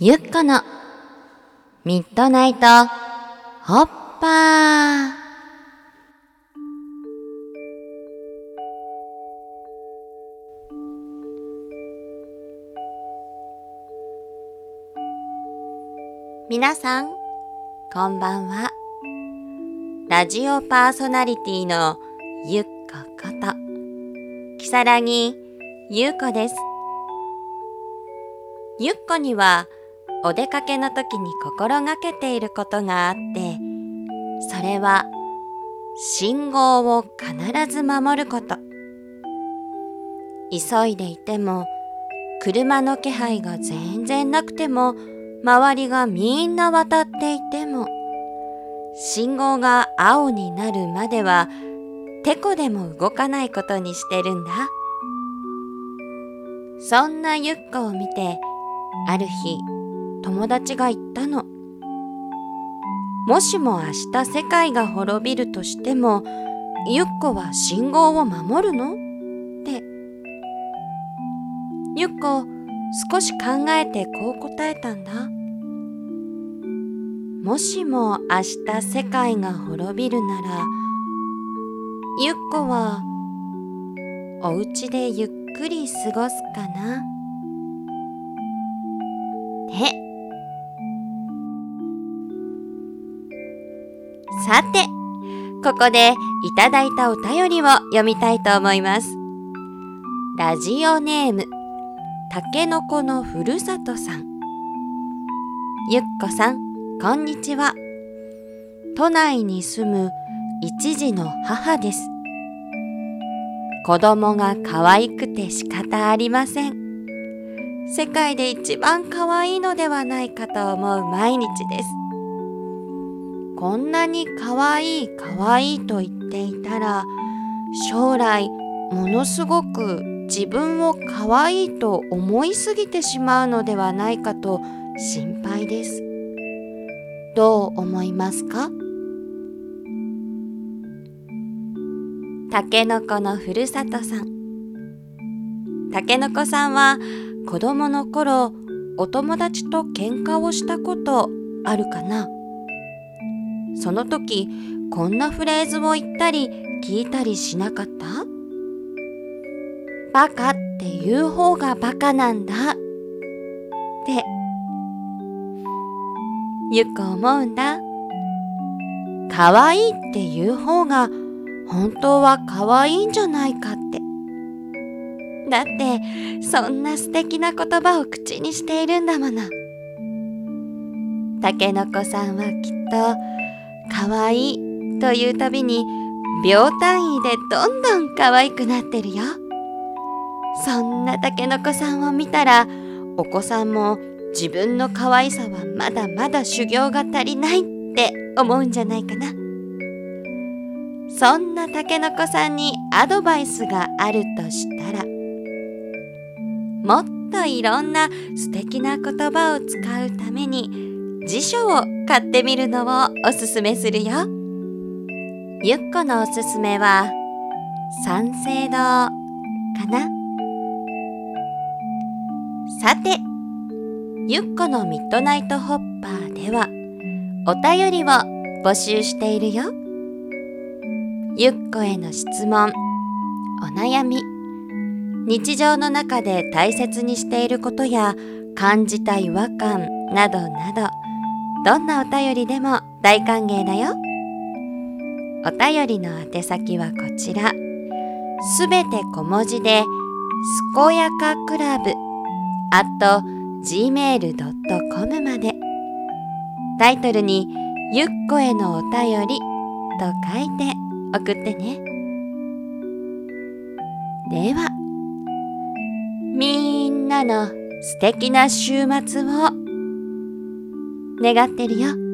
ゆっこのミッドナイトホッパー。皆さんこんばんは。ラジオパーソナリティのゆっここときさらぎゆうこです。ゆっこにはお出かけの時に心がけていることがあってそれは信号を必ず守ること。急いでいても車の気配が全然なくても周りがみんな渡っていても信号が青になるまではてこでも動かないことにしてるんだ。そんなゆっこを見てある日友達が言ったの。もしも明日世界が滅びるとしてもゆっこは信号を守るの？って。ゆっこ少し考えてこう答えたんだ。もしも明日世界が滅びるならゆっこはお家でゆっくり過ごすかな。って。さてここでいただいたお便りを読みたいと思います。ラジオネームたけのこのふるさとさん。ゆっこさんこんにちは。都内に住む一児の母です。子供が可愛くて仕方ありません。世界で一番可愛いのではないかと思う毎日です。こんなに可愛い可愛いいと言っていたら将来ものすごく自分を可愛いと思いすぎてしまうのではないかと心配です。どう思いますか？たけのこのふるさとさん。たけのこさんは子供の頃お友達と喧嘩をしたことあるかな？その時こんなフレーズを言ったり聞いたりしなかった？バカって言う方がバカなんだ。って。ゆっこ思うんだ。可愛いって言う方が本当は可愛いんじゃないかって。だってそんな素敵な言葉を口にしているんだもの。たけのこさんはきっと可愛いというたびに秒単位でどんどん可愛くなってるよ。そんなたけのこさんを見たらお子さんも自分の可愛さはまだまだ修行が足りないって思うんじゃないかな。そんなたけのこさんにアドバイスがあるとしたらもっといろんな素敵な言葉を使うために辞書を買ってみるのをおすすめするよ。ゆっこのおすすめは三省堂かなさて、ゆっこのミッドナイトホッパーではお便りを募集しているよ。ゆっこへの質問、お悩み、日常の中で大切にしていることや感じた違和感などなどどんなお便りでも大歓迎だよ。お便りの宛先はこちら。すべて小文字で、すこやかクラブ at gmail.com まで。タイトルに、ゆっこへのお便りと書いて送ってね。では、みんなの素敵な週末を願ってるよ。